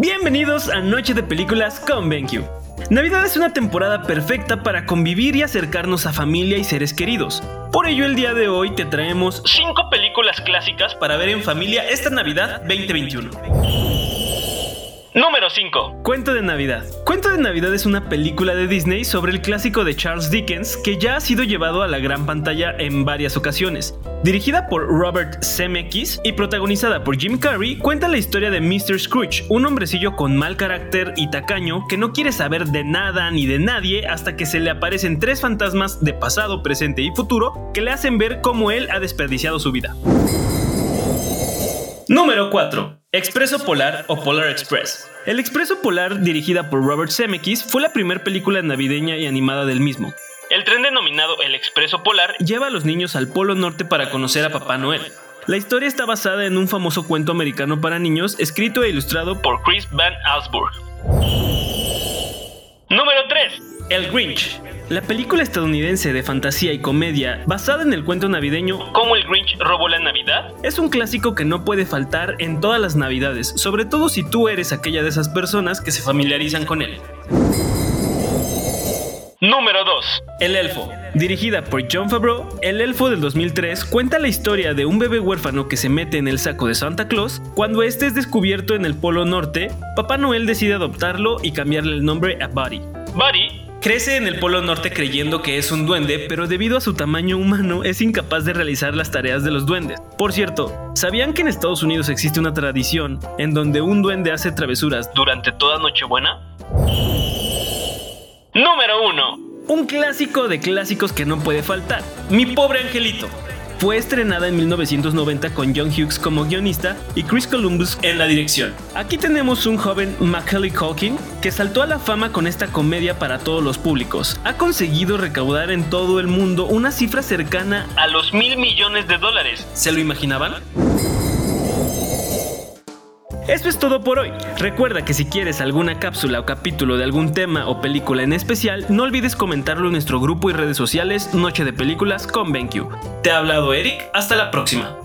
Bienvenidos a Noche de Películas con BenQ. Navidad es una temporada perfecta para convivir y acercarnos a familia y seres queridos. Por ello el día de hoy te traemos 5 películas clásicas para ver en familia esta Navidad 2021. Número 5. Cuento de Navidad. Cuento de Navidad es una película de Disney sobre el clásico de Charles Dickens que ya ha sido llevado a la gran pantalla en varias ocasiones. Dirigida por Robert Zemeckis y protagonizada por Jim Carrey, cuenta la historia de Mr. Scrooge, un hombrecillo con mal carácter y tacaño que no quiere saber de nada ni de nadie hasta que se le aparecen tres fantasmas de pasado, presente y futuro que le hacen ver cómo él ha desperdiciado su vida. Número 4. Expreso Polar o Polar Express. El Expreso Polar, dirigida por Robert Zemeckis, fue la primera película navideña y animada del mismo. El tren denominado el Expreso Polar lleva a los niños al Polo Norte para conocer a Papá Noel. La historia está basada en un famoso cuento americano para niños escrito e ilustrado por Chris Van Allsburg. Número 3. El Grinch. La película estadounidense de fantasía y comedia, basada en el cuento navideño ¿Cómo el Grinch robó la Navidad? Es un clásico que no puede faltar en todas las Navidades, sobre todo si tú eres aquella de esas personas que se familiarizan con él. Número 2. El Elfo. Dirigida por John Favreau, El Elfo del 2003 cuenta la historia de un bebé huérfano que se mete en el saco de Santa Claus. Cuando este es descubierto en el Polo Norte, Papá Noel decide adoptarlo y cambiarle el nombre a Buddy. Buddy Crece en el Polo Norte creyendo que es un duende, pero debido a su tamaño humano es incapaz de realizar las tareas de los duendes. Por cierto, ¿sabían que en Estados Unidos existe una tradición en donde un duende hace travesuras durante toda Nochebuena? Número 1. Un clásico de clásicos que no puede faltar. Mi pobre angelito. Fue estrenada en 1990 con John Hughes como guionista y Chris Columbus en la dirección. Aquí tenemos un joven Macaulay Culkin que saltó a la fama con esta comedia para todos los públicos. Ha conseguido recaudar en todo el mundo una cifra cercana a los mil millones de dólares. ¿Se lo imaginaban? Esto es todo por hoy. Recuerda que si quieres alguna cápsula o capítulo de algún tema o película en especial, no olvides comentarlo en nuestro grupo y redes sociales Noche de Películas con BenQ. Te ha hablado Eric, hasta la próxima.